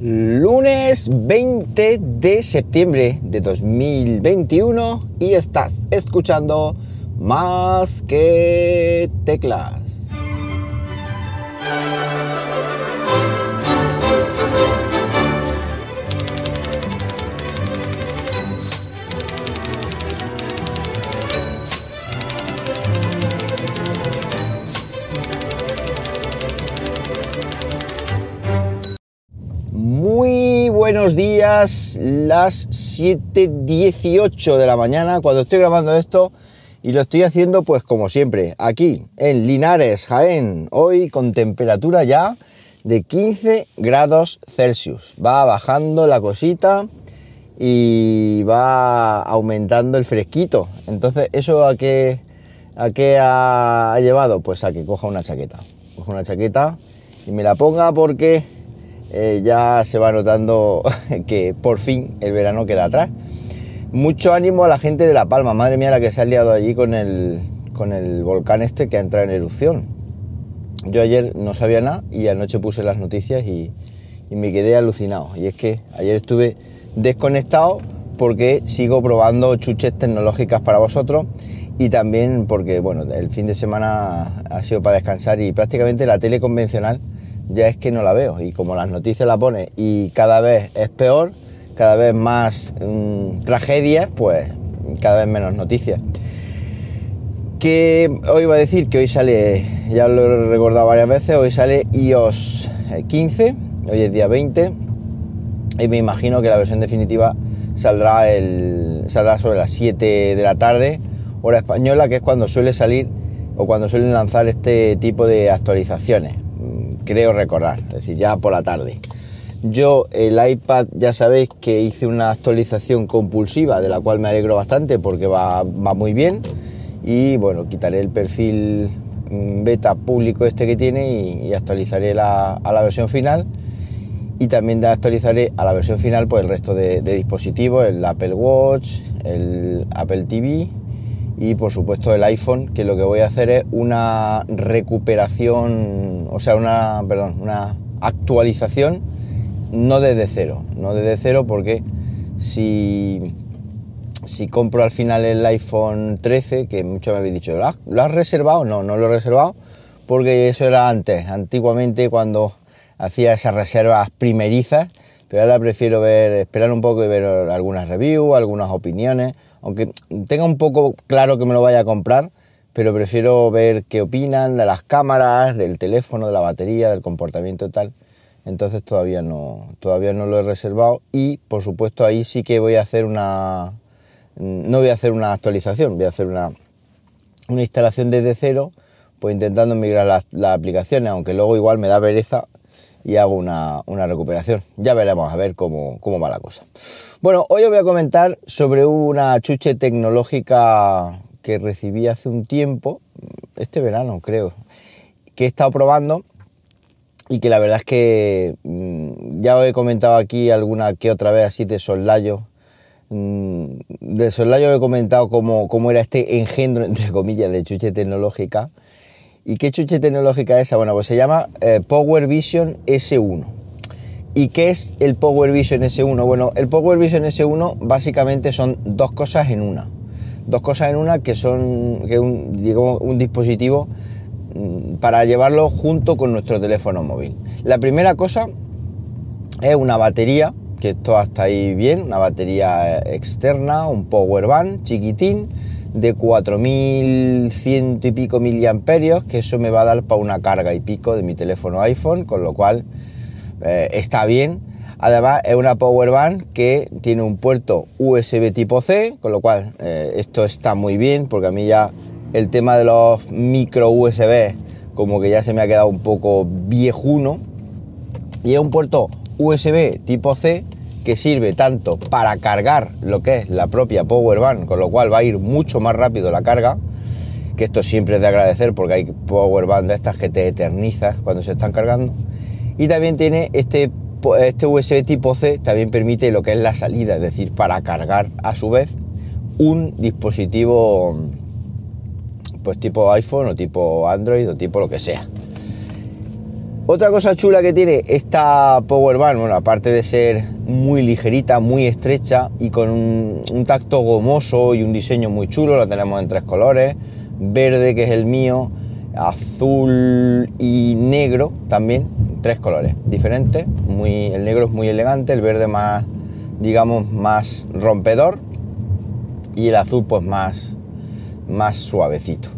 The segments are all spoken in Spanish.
Lunes 20 de septiembre de 2021 y estás escuchando más que teclas. Días, las 7.18 de la mañana cuando estoy grabando esto y lo estoy haciendo pues como siempre, aquí en Linares, Jaén, hoy con temperatura ya de 15 grados Celsius. Va bajando la cosita y va aumentando el fresquito. Entonces, ¿eso a qué, a qué ha llevado? Pues a que coja una chaqueta. Coja una chaqueta y me la ponga porque eh, ya se va notando que por fin el verano queda atrás. Mucho ánimo a la gente de La Palma, madre mía la que se ha liado allí con el, con el volcán este que ha entrado en erupción. Yo ayer no sabía nada y anoche puse las noticias y, y me quedé alucinado. Y es que ayer estuve desconectado porque sigo probando chuches tecnológicas para vosotros y también porque bueno, el fin de semana ha sido para descansar y prácticamente la tele convencional ya es que no la veo. Y como las noticias la pone y cada vez es peor, cada vez más mmm, tragedias, pues cada vez menos noticias. Que hoy iba a decir que hoy sale, ya lo he recordado varias veces, hoy sale iOS 15, hoy es día 20, y me imagino que la versión definitiva saldrá, el, saldrá sobre las 7 de la tarde, hora española, que es cuando suele salir o cuando suelen lanzar este tipo de actualizaciones creo recordar, es decir, ya por la tarde. Yo el iPad ya sabéis que hice una actualización compulsiva de la cual me alegro bastante porque va, va muy bien y bueno, quitaré el perfil beta público este que tiene y, actualizaré la, a la versión final y también actualizaré a la versión final pues el resto de dispositivos, el Apple Watch, el Apple TV y por supuesto el iPhone, que lo que voy a hacer es una recuperación, o sea, una, perdón, una actualización, no desde cero, no desde cero porque si, si compro al final el iPhone 13, que muchos me habéis dicho, ¿lo has, reservado? No, no lo he reservado porque eso era antes, antiguamente cuando hacía esas reservas primerizas, pero ahora prefiero ver, esperar un poco y ver algunas reviews, algunas opiniones, aunque tenga un poco claro que me lo vaya a comprar, pero prefiero ver qué opinan de las cámaras, del teléfono, de la batería, del comportamiento y tal. Entonces todavía no, todavía no lo he reservado y por supuesto ahí sí que voy a hacer una, no voy a hacer una actualización, voy a hacer una, una instalación desde cero, pues intentando migrar las, las aplicaciones, aunque luego igual me da pereza y hago una, una, recuperación. Ya veremos a ver cómo, cómo va la cosa. Bueno, hoy os voy a comentar sobre una chuche tecnológica que recibí hace un tiempo, este verano creo, que he estado probando y que la verdad es que mmm, ya os he comentado aquí alguna que otra vez así de soslayo. Mmm, de soslayo he comentado cómo, cómo era este engendro, entre comillas, de chuche tecnológica ¿Y qué chuche tecnológica es esa? Bueno, pues se llama eh, Power Vision S1. ¿Y qué es el Power Vision S1? Bueno, el Power Vision S1 básicamente son dos cosas en una. Dos cosas en una que son un, digamos, un dispositivo mm, para llevarlo junto con nuestro teléfono móvil. La primera cosa es una batería, que esto hasta ahí bien, una batería externa, un power bank chiquitín, de 4100 y pico miliamperios, que eso me va a dar para una carga y pico de mi teléfono iPhone, con lo cual eh, está bien. Además es una power bank que tiene un puerto USB tipo C, con lo cual eh, esto está muy bien, porque a mí ya el tema de los micro USB como que ya se me ha quedado un poco viejuno. Y es un puerto USB tipo C que sirve tanto para cargar lo que es la propia power bank, con lo cual va a ir mucho más rápido la carga, que esto siempre es de agradecer porque hay power bank de estas que te eternizas cuando se están cargando. Y también tiene este, este USB tipo C, también permite lo que es la salida, es decir, para cargar a su vez un dispositivo pues tipo iPhone o tipo Android o tipo lo que sea. Otra cosa chula que tiene esta Power Band, bueno, aparte de ser muy ligerita, muy estrecha y con un, tacto gomoso y un diseño muy chulo, la tenemos en tres colores, verde que es el mío, azul y negro también, tres colores diferentes, muy, el negro es muy elegante, el verde más, digamos, más rompedor y el azul pues más, más suavecito.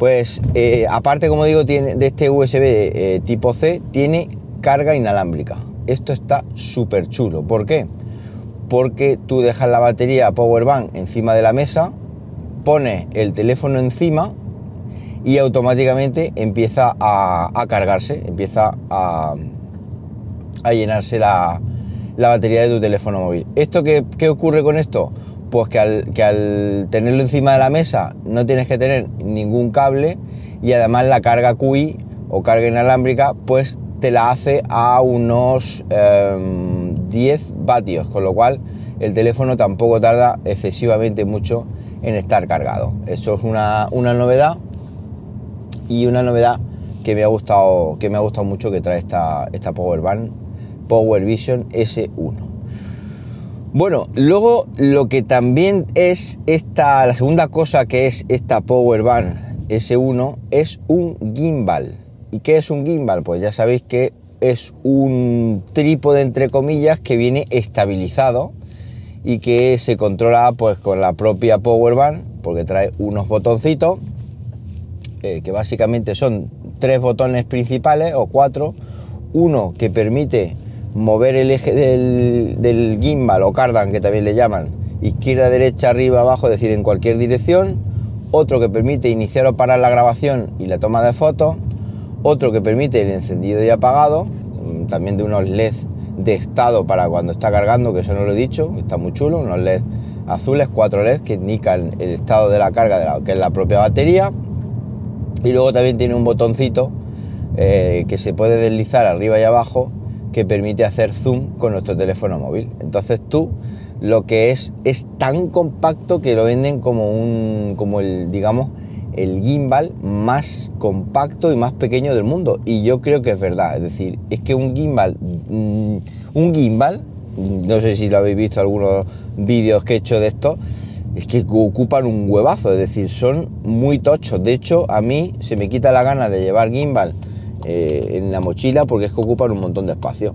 Pues eh, aparte, como digo, tiene, de este USB eh, tipo C, tiene carga inalámbrica. Esto está súper chulo. ¿Por qué? Porque tú dejas la batería Power Bank encima de la mesa, pones el teléfono encima y automáticamente empieza a, cargarse, empieza a, llenarse la, batería de tu teléfono móvil. ¿Esto qué, qué ocurre con esto? Pues que al, tenerlo encima de la mesa no tienes que tener ningún cable y además la carga QI o carga inalámbrica pues te la hace a unos 10 em, vatios, con lo cual el teléfono tampoco tarda excesivamente mucho en estar cargado. Eso es una, novedad y una novedad que me ha gustado, que me ha gustado mucho que trae esta, esta Power Band Power Vision S1. Bueno, luego lo que también es esta, la segunda cosa que es esta Power Band S1 es un gimbal. ¿Y qué es un gimbal? Pues ya sabéis que es un trípode entre comillas que viene estabilizado y que se controla pues con la propia Power Band porque trae unos botoncitos eh, que básicamente son tres botones principales o cuatro. Uno que permite mover el eje del, gimbal o cardan, que también le llaman, izquierda, derecha, arriba, abajo, es decir, en cualquier dirección. Otro que permite iniciar o parar la grabación y la toma de fotos. Otro que permite el encendido y apagado, mm, también de unos LEDs de estado para cuando está cargando, que eso no lo he dicho, está muy chulo, unos LEDs azules, cuatro LEDs que indican el estado de la carga, de la, que es la propia batería. Y luego también tiene un botoncito eh, que se puede deslizar arriba y abajo que permite hacer zoom con nuestro teléfono móvil. Entonces tú lo que es es tan compacto que lo venden como un como el digamos el gimbal más compacto y más pequeño del mundo y yo creo que es verdad, es decir, es que un gimbal mm, un gimbal no sé si lo habéis visto algunos vídeos que he hecho de esto es que ocupan un huevazo, es decir, son muy tochos. De hecho, a mí se me quita la gana de llevar gimbal eh, en la mochila porque es que ocupan un montón de espacio.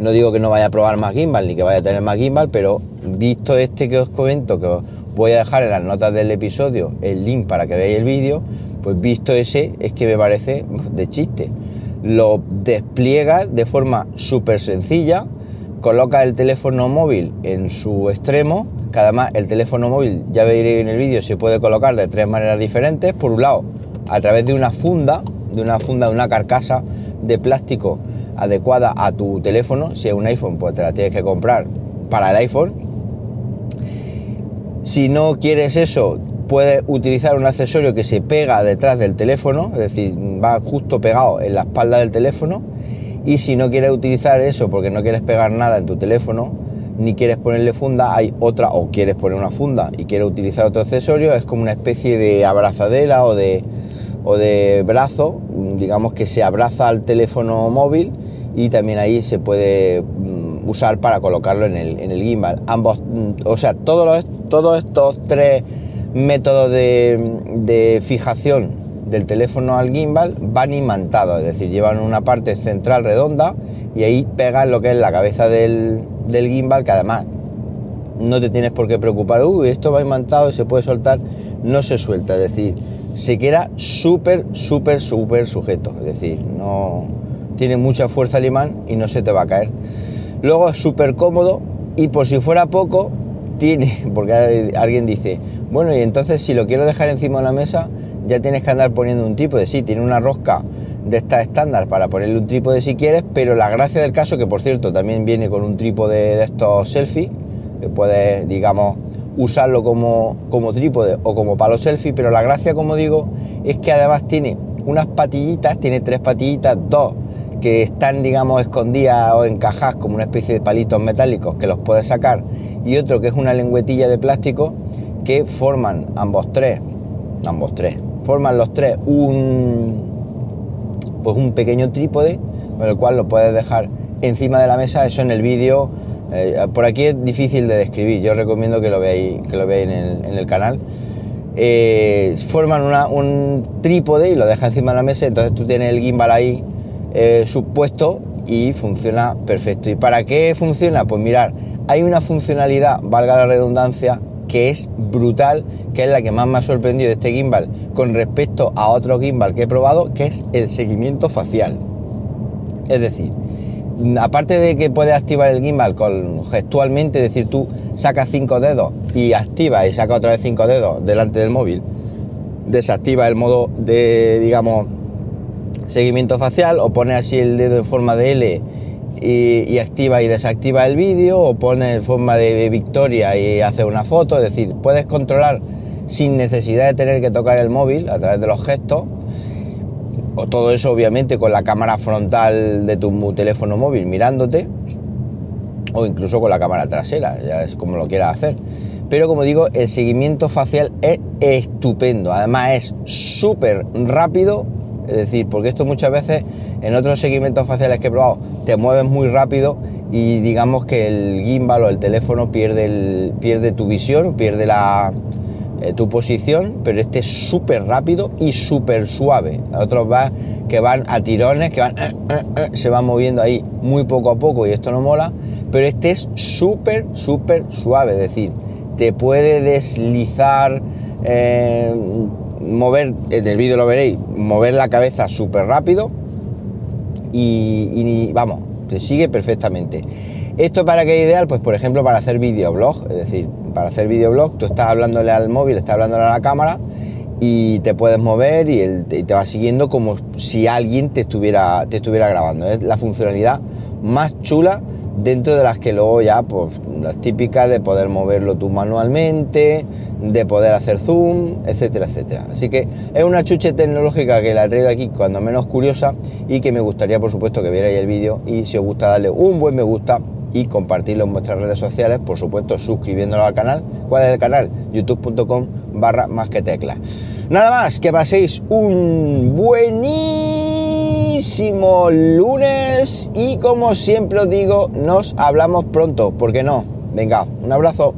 No digo que no vaya a probar más gimbal ni que vaya a tener más gimbal, pero visto este que os comento, que voy a dejar en las notas del episodio el link para que veáis el vídeo, pues visto ese es que me parece de chiste. Lo despliega de forma súper sencilla, coloca el teléfono móvil en su extremo, que además el teléfono móvil, ya veréis en el vídeo, se puede colocar de tres maneras diferentes. Por un lado, a través de una funda, de una funda, de una carcasa de plástico adecuada a tu teléfono. Si es un iPhone, pues te la tienes que comprar para el iPhone. Si no quieres eso, puedes utilizar un accesorio que se pega detrás del teléfono, es decir, va justo pegado en la espalda del teléfono. Y si no quieres utilizar eso porque no quieres pegar nada en tu teléfono, ni quieres ponerle funda, hay otra, o quieres poner una funda y quieres utilizar otro accesorio, es como una especie de abrazadera o de, o de brazo, digamos que se abraza al teléfono móvil y también ahí se puede mm, usar para colocarlo en el, gimbal. Ambos, mm, o sea, todos, todos estos tres métodos de, fijación del teléfono al gimbal van imantados, es decir, llevan una parte central redonda y ahí pegan lo que es la cabeza del, del gimbal, que además no te tienes por qué preocupar, uy, esto va imantado y se puede soltar, no se suelta, es decir, se queda súper, súper, súper sujeto. Es decir, no tiene mucha fuerza el imán y no se te va a caer. Luego es súper cómodo y por si fuera poco, tiene, porque alguien dice, bueno, y entonces si lo quiero dejar encima de la mesa, ya tienes que andar poniendo un trípode. Sí, tiene una rosca de esta estándar para ponerle un trípode si quieres, pero la gracia del caso, que por cierto también viene con un trípode de estos selfie, que puedes, digamos, usarlo como, como trípode o como palo selfie, pero la gracia, como digo, es que además tiene unas patillitas, tiene tres patillitas, dos que están, digamos, escondidas o encajadas como una especie de palitos metálicos que los puedes sacar, y otro que es una lengüetilla de plástico que forman ambos tres, ambos tres, forman los tres un, pues un pequeño trípode con el cual lo puedes dejar encima de la mesa. Eso en el vídeo, eh, por aquí es difícil de describir. Yo recomiendo que lo veáis, que lo veáis en el, canal. Eh, forman un trípode y lo dejas encima de la mesa. Entonces tú tienes el gimbal ahí eh, supuesto y funciona perfecto. ¿Y para qué funciona? Pues mirar, hay una funcionalidad, valga la redundancia, que es brutal, que es la que más me ha sorprendido de este gimbal con respecto a otro gimbal que he probado, que es el seguimiento facial. Es decir, aparte de que puedes activar el gimbal con gestualmente, es decir, tú sacas cinco dedos y activa y saca otra vez cinco dedos delante del móvil, desactiva el modo de, digamos, seguimiento facial o pone así el dedo en forma de L y, activa y desactiva el vídeo o pone en forma de victoria y hace una foto, es decir, puedes controlar sin necesidad de tener que tocar el móvil a través de los gestos o todo eso obviamente con la cámara frontal de tu teléfono móvil mirándote o incluso con la cámara trasera, ya es como lo quieras hacer. Pero como digo, el seguimiento facial es estupendo, además es súper rápido es decir, porque esto muchas veces en otros seguimientos faciales que he probado te mueves muy rápido y digamos que el gimbal o el teléfono pierde, pierde tu visión, pierde la, eh, tu posición, pero este es súper rápido y súper suave. Otros va, que van a tirones, que van, eh, eh, se van moviendo ahí muy poco a poco y esto no mola, pero este es súper, súper suave, es decir, te puede deslizar mover, en el vídeo lo veréis, mover la cabeza súper rápido y, vamos, se sigue perfectamente. ¿Esto para qué es ideal? Pues por ejemplo para hacer videoblog, es decir, para hacer videoblog tú estás hablándole al móvil, estás hablándole a la cámara y te puedes mover y, te, va siguiendo como si alguien te estuviera, te estuviera grabando. Es la funcionalidad más chula dentro de las que luego ya, pues las típicas de poder moverlo tú manualmente, de poder hacer zoom, etcétera, etcétera. Así que es una chuche tecnológica que la he traído aquí cuando menos curiosa y que me gustaría, por supuesto, que vierais el vídeo y si os gusta darle un buen me gusta y compartirlo en vuestras redes sociales, por supuesto, suscribiéndolo al canal. ¿Cuál es el canal? youtube.com barra más que teclas. Nada más, que paséis un buenísimo lunes y como siempre os digo, nos hablamos pronto, ¿por qué no? Venga, un abrazo.